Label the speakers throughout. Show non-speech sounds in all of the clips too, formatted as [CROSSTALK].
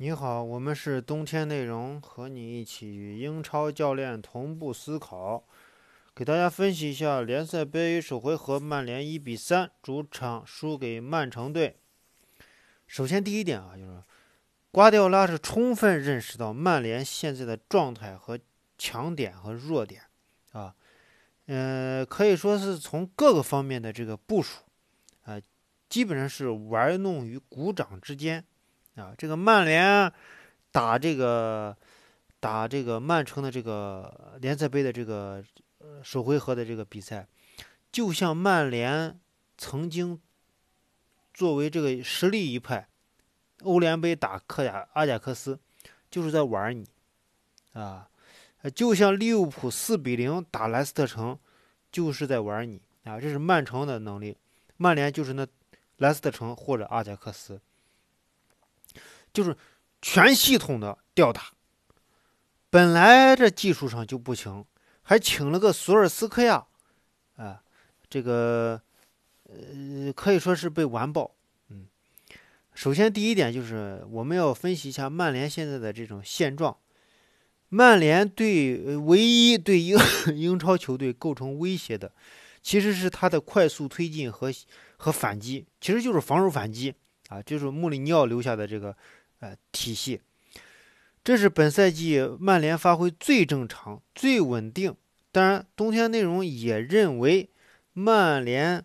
Speaker 1: 你好，我们是冬天内容，和你一起与英超教练同步思考，给大家分析一下联赛杯首回合，曼联一比三主场输给曼城队。首先第一点啊，就是瓜迪奥拉是充分认识到曼联现在的状态和强点和弱点啊，嗯，可以说是从各个方面的这个部署啊，基本上是玩弄于股掌之间。啊，这个曼联打这个打这个曼城的这个联赛杯的这个首回合的这个比赛，就像曼联曾经作为这个实力一派，欧联杯打克亚阿贾克斯，就是在玩你啊，就像利物浦四比零打莱斯特城，就是在玩你啊，这是曼城的能力，曼联就是那莱斯特城或者阿贾克斯。就是全系统的吊打，本来这技术上就不行，还请了个索尔斯克亚，啊，这个呃可以说是被完爆。嗯，首先第一点就是我们要分析一下曼联现在的这种现状。曼联对唯一对英 [LAUGHS] 英超球队构成威胁的，其实是他的快速推进和和反击，其实就是防守反击啊，就是穆里尼奥留下的这个。呃，体系，这是本赛季曼联发挥最正常、最稳定。当然，冬天内容也认为，曼联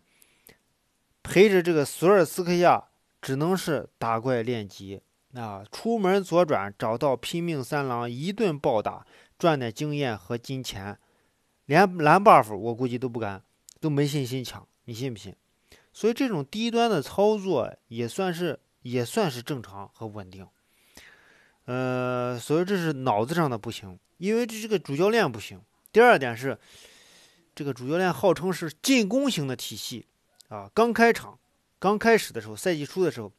Speaker 1: 陪着这个索尔斯克亚只能是打怪练级啊，出门左转找到拼命三郎一顿暴打，赚点经验和金钱，连蓝 buff 我估计都不敢，都没信心抢，你信不信？所以这种低端的操作也算是。也算是正常和稳定，呃，所以这是脑子上的不行，因为这这个主教练不行。第二点是，这个主教练号称是进攻型的体系啊，刚开场、刚开始的时候，赛季初的时候，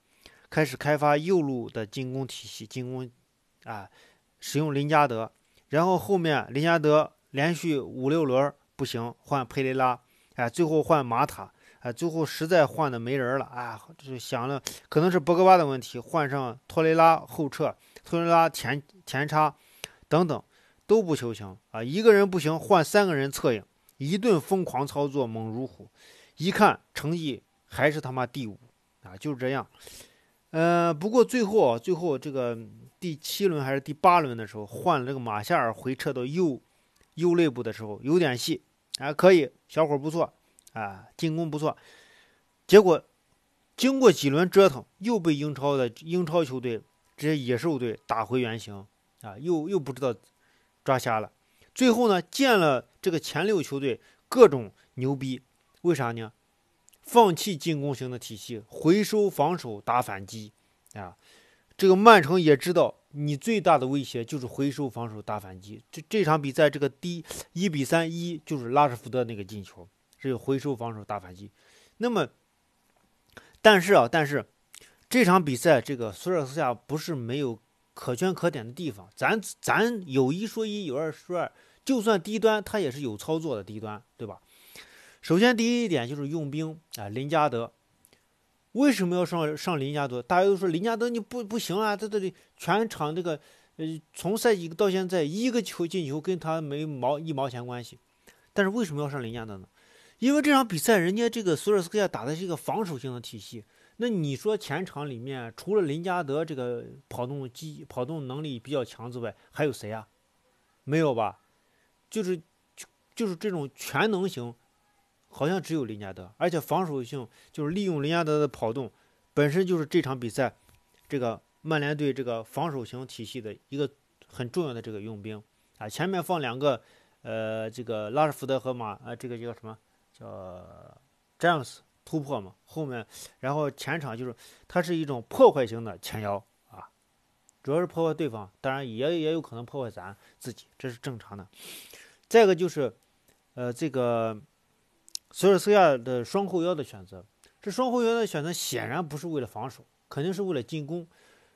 Speaker 1: 开始开发右路的进攻体系，进攻啊，使用林加德，然后后面林加德连续五六轮不行，换佩雷拉，哎，最后换马塔。啊，最后实在换的没人了，啊，就想了，可能是博格巴的问题，换上托雷拉后撤，托雷拉前前插，等等都不求行啊，一个人不行，换三个人策应，一顿疯狂操作，猛如虎，一看成绩还是他妈第五啊，就是这样。呃，不过最后最后这个第七轮还是第八轮的时候，换了这个马夏尔回撤到右右肋部的时候，有点戏，还可以，小伙不错。啊，进攻不错，结果经过几轮折腾，又被英超的英超球队这些野兽队打回原形啊，又又不知道抓瞎了。最后呢，见了这个前六球队各种牛逼，为啥呢？放弃进攻型的体系，回收防守打反击啊。这个曼城也知道，你最大的威胁就是回收防守打反击。这这场比赛这个第一比三一就是拉什福德那个进球。只有回收防守打反击，那么，但是啊，但是这场比赛这个索尔斯克亚不是没有可圈可点的地方，咱咱有一说一，有二说二，就算低端他也是有操作的低端，对吧？首先第一点就是用兵啊，林加德为什么要上上林加德？大家都说林加德你不不行啊，在这里全场这个呃从赛季到现在一个球进球跟他没毛一毛钱关系，但是为什么要上林加德呢？因为这场比赛，人家这个索尔斯克亚打的是一个防守性的体系。那你说前场里面除了林加德这个跑动机跑动能力比较强之外，还有谁啊？没有吧？就是就就是这种全能型，好像只有林加德。而且防守性就是利用林加德的跑动，本身就是这场比赛这个曼联队这个防守型体系的一个很重要的这个用兵啊。前面放两个呃，这个拉什福德和马呃，这个叫什么？叫詹姆斯突破嘛，后面然后前场就是他是一种破坏型的前腰啊，主要是破坏对方，当然也也有可能破坏咱自己，这是正常的。再一个就是，呃，这个索尔斯亚的双后腰的选择，这双后腰的选择显然不是为了防守，肯定是为了进攻。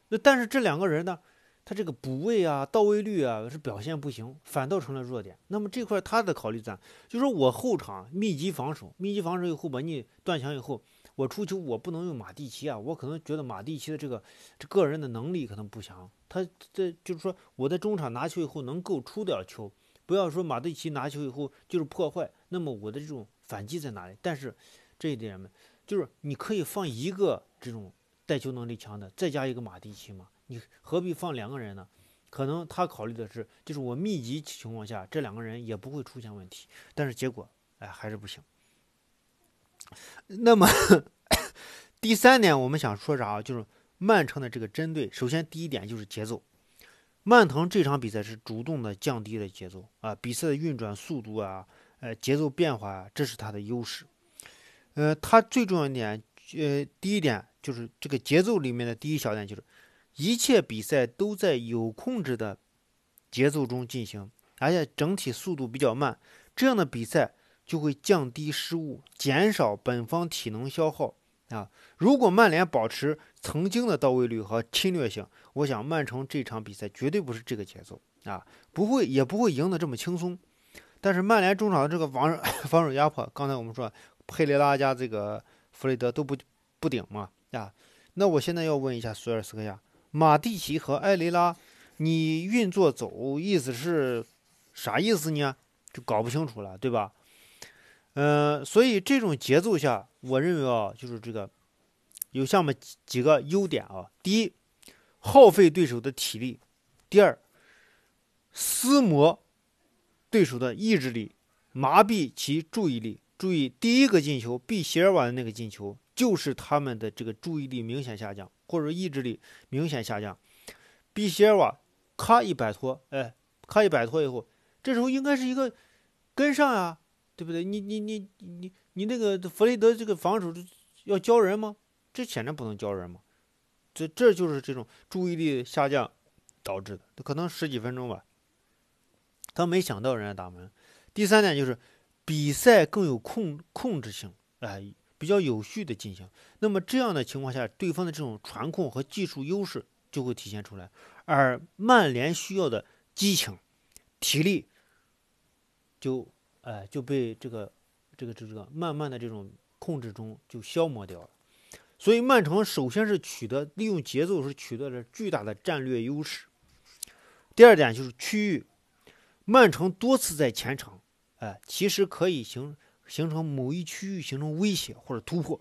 Speaker 1: 那但是这两个人呢？他这个补位啊、到位率啊是表现不行，反倒成了弱点。那么这块他的考虑在，就说我后场密集防守，密集防守以后把你断墙以后，我出球我不能用马蒂奇啊，我可能觉得马蒂奇的这个这个人的能力可能不强，他这就是说我在中场拿球以后能够出点球，不要说马蒂奇拿球以后就是破坏，那么我的这种反击在哪里？但是这一点呢，就是你可以放一个这种带球能力强的，再加一个马蒂奇嘛，你何必放两个人呢？可能他考虑的是，就是我密集情况下这两个人也不会出现问题，但是结果哎还是不行。那么第三点，我们想说啥啊？就是曼城的这个针对，首先第一点就是节奏。曼城这场比赛是主动的降低了节奏啊，比赛的运转速度啊，呃，节奏变化啊，这是他的优势。呃，他最重要一点，呃，第一点就是这个节奏里面的第一小点就是，一切比赛都在有控制的节奏中进行，而且整体速度比较慢，这样的比赛。就会降低失误，减少本方体能消耗啊！如果曼联保持曾经的到位率和侵略性，我想曼城这场比赛绝对不是这个节奏啊，不会也不会赢得这么轻松。但是曼联中场的这个防 [COUGHS] 防守压迫，刚才我们说佩雷拉加这个弗雷德都不不顶嘛啊！那我现在要问一下索尔斯克亚，马蒂奇和埃雷拉，你运作走意思是啥意思呢？就搞不清楚了，对吧？嗯，所以这种节奏下，我认为啊，就是这个有下面几个优点啊。第一，耗费对手的体力；第二，撕磨对手的意志力，麻痹其注意力。注意，第一个进球，毕席尔瓦的那个进球，就是他们的这个注意力明显下降，或者意志力明显下降。毕席尔瓦咔一摆脱，哎，咔一摆脱以后，这时候应该是一个跟上呀。对不对？你你你你你那个弗雷德这个防守要教人吗？这显然不能教人嘛。这这就是这种注意力下降导致的，可能十几分钟吧。他没想到人家打门。第三点就是比赛更有控控制性，哎，比较有序的进行。那么这样的情况下，对方的这种传控和技术优势就会体现出来，而曼联需要的激情、体力就。哎，就被这个、这个、这个慢慢的这种控制中就消磨掉了。所以曼城首先是取得利用节奏是取得了巨大的战略优势。第二点就是区域，曼城多次在前场，哎，其实可以形形成某一区域形成威胁或者突破，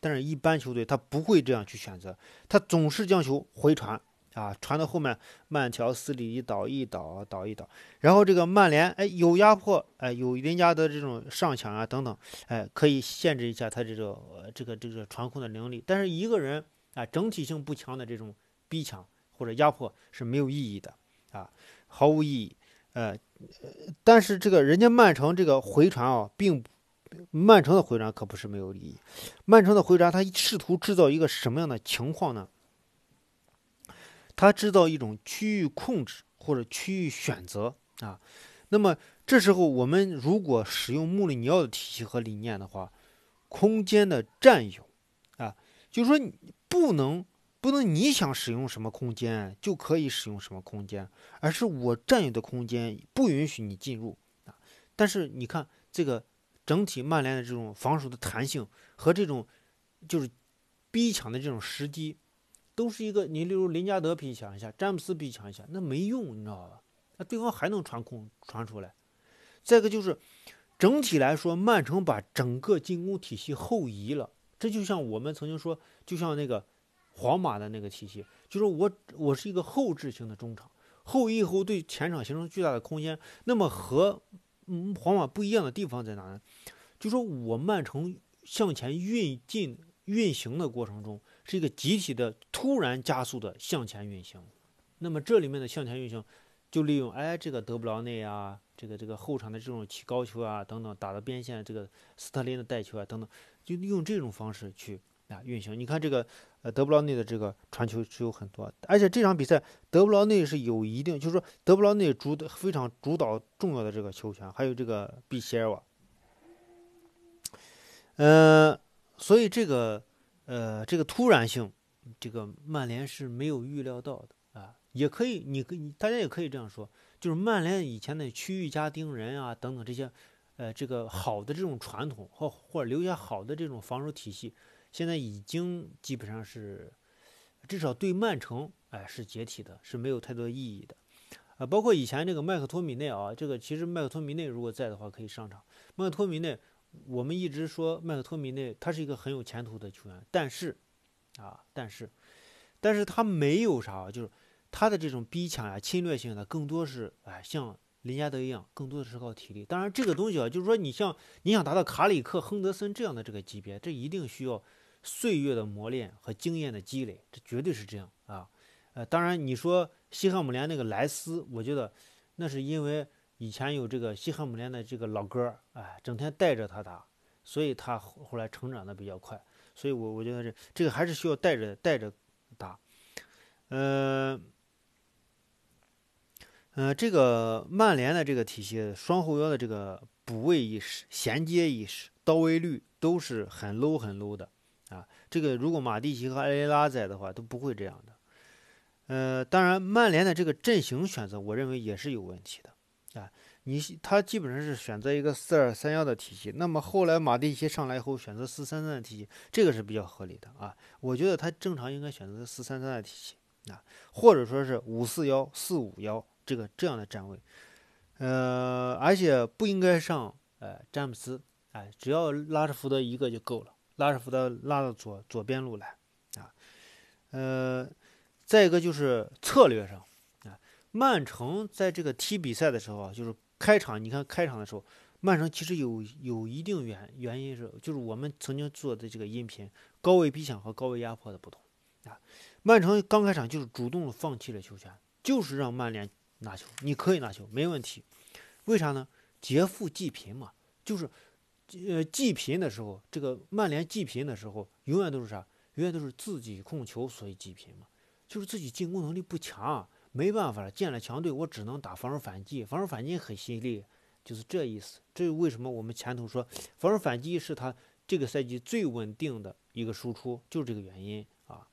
Speaker 1: 但是一般球队他不会这样去选择，他总是将球回传。啊，传到后面慢条斯理倒一倒，倒一倒，然后这个曼联哎有压迫哎有林加德这种上抢啊等等哎可以限制一下他这个这个这个传控的能力，但是一个人啊整体性不强的这种逼抢或者压迫是没有意义的啊毫无意义。呃但是这个人家曼城这个回传啊并不曼城的回传可不是没有意义，曼城的回传他试图制造一个什么样的情况呢？他制造一种区域控制或者区域选择啊，那么这时候我们如果使用穆里尼奥的体系和理念的话，空间的占有啊，就是说你不能不能你想使用什么空间就可以使用什么空间，而是我占有的空间不允许你进入啊。但是你看这个整体曼联的这种防守的弹性和这种就是逼抢的这种时机。都是一个，你例如林加德逼抢一下，詹姆斯逼抢一下，那没用，你知道吧？那对方还能传控传出来。再一个就是，整体来说，曼城把整个进攻体系后移了。这就像我们曾经说，就像那个皇马的那个体系，就是我我是一个后置型的中场，后移后对前场形成巨大的空间。那么和嗯皇马不一样的地方在哪呢？就说我曼城向前运进运行的过程中。是一个集体的突然加速的向前运行，那么这里面的向前运行，就利用哎这个德布劳内啊，这个这个后场的这种起高球啊等等，打到边线这个斯特林的带球啊等等，就利用这种方式去啊运行。你看这个呃德布劳内的这个传球是有很多，而且这场比赛德布劳内是有一定，就是说德布劳内主的非常主导重要的这个球权，还有这个比席尔瓦，嗯，所以这个。呃，这个突然性，这个曼联是没有预料到的啊。也可以，你可以，大家也可以这样说，就是曼联以前的区域加盯人啊，等等这些，呃，这个好的这种传统或或者留下好的这种防守体系，现在已经基本上是，至少对曼城，哎，是解体的，是没有太多意义的。啊，包括以前这个麦克托米内啊，这个其实麦克托米内如果在的话可以上场。麦克托米内，我们一直说麦克托米内他是一个很有前途的球员，但是，啊，但是，但是他没有啥，就是他的这种逼抢呀、侵略性的，更多是哎像。林加德一样，更多的是靠体力。当然，这个东西啊，就是说，你像你想达到卡里克、亨德森这样的这个级别，这一定需要岁月的磨练和经验的积累，这绝对是这样啊。呃，当然，你说西汉姆联那个莱斯，我觉得那是因为以前有这个西汉姆联的这个老哥，哎，整天带着他打，所以他后来成长的比较快。所以我我觉得这这个还是需要带着带着打，呃。呃，这个曼联的这个体系，双后腰的这个补位意识、衔接意识、到位率都是很 low 很 low 的啊。这个如果马蒂奇和埃雷拉在的话，都不会这样的。呃，当然，曼联的这个阵型选择，我认为也是有问题的啊。你他基本上是选择一个四二三幺的体系，那么后来马蒂奇上来以后选择四三三的体系，这个是比较合理的啊。我觉得他正常应该选择四三三的体系啊，或者说是五四幺、四五幺。这个这样的站位，呃，而且不应该上，呃，詹姆斯，哎，只要拉什福德一个就够了，拉什福德拉到左左边路来，啊，呃，再一个就是策略上，啊，曼城在这个踢比赛的时候啊，就是开场，你看开场的时候，曼城其实有有一定原原因是，就是我们曾经做的这个音频，高位逼抢和高位压迫的不同，啊，曼城刚开场就是主动放弃了球权，就是让曼联。拿球，你可以拿球，没问题。为啥呢？劫富济贫嘛，就是，呃，济贫的时候，这个曼联济贫的时候，永远都是啥？永远都是自己控球，所以济贫嘛，就是自己进攻能力不强，没办法了，见了强队，我只能打防守反击，防守反击很犀利，就是这意思。这为什么我们前头说防守反击是他这个赛季最稳定的一个输出，就是这个原因啊。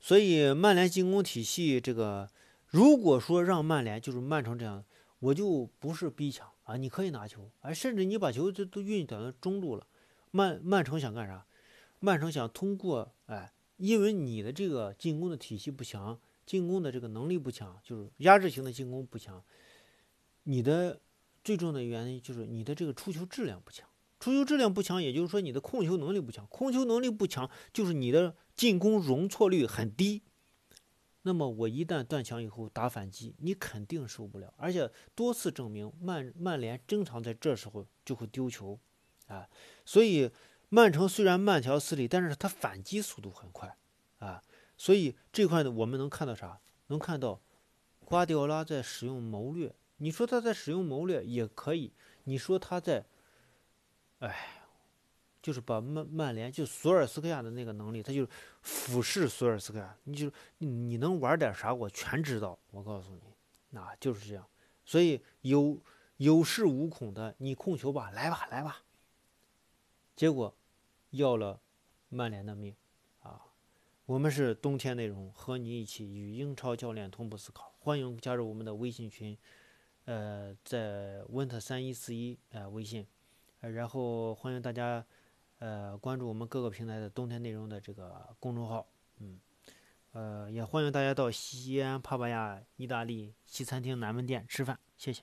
Speaker 1: 所以曼联进攻体系这个。如果说让曼联就是曼城这样，我就不是逼抢啊，你可以拿球，哎，甚至你把球都都运到中路了，曼曼城想干啥？曼城想通过哎，因为你的这个进攻的体系不强，进攻的这个能力不强，就是压制型的进攻不强，你的最重要的原因就是你的这个出球质量不强，出球质量不强，也就是说你的控球能力不强，控球能力不强就是你的进攻容错率很低。那么我一旦断墙以后打反击，你肯定受不了。而且多次证明，曼曼联经常在这时候就会丢球，啊，所以曼城虽然慢条斯理，但是他反击速度很快，啊，所以这块呢，我们能看到啥？能看到瓜迪奥拉在使用谋略。你说他在使用谋略也可以，你说他在，哎。就是把曼曼联就索尔斯克亚的那个能力，他就俯视索尔斯克亚，你就你能玩点啥，我全知道。我告诉你，那就是这样。所以有有恃无恐的，你控球吧，来吧，来吧。结果要了曼联的命啊！我们是冬天内容，和你一起与英超教练同步思考。欢迎加入我们的微信群，呃，在 winter 三一四一呃微信，呃，然后欢迎大家。呃，关注我们各个平台的冬天内容的这个公众号，嗯，呃，也欢迎大家到西安帕帕亚意大利西餐厅南门店吃饭，谢谢。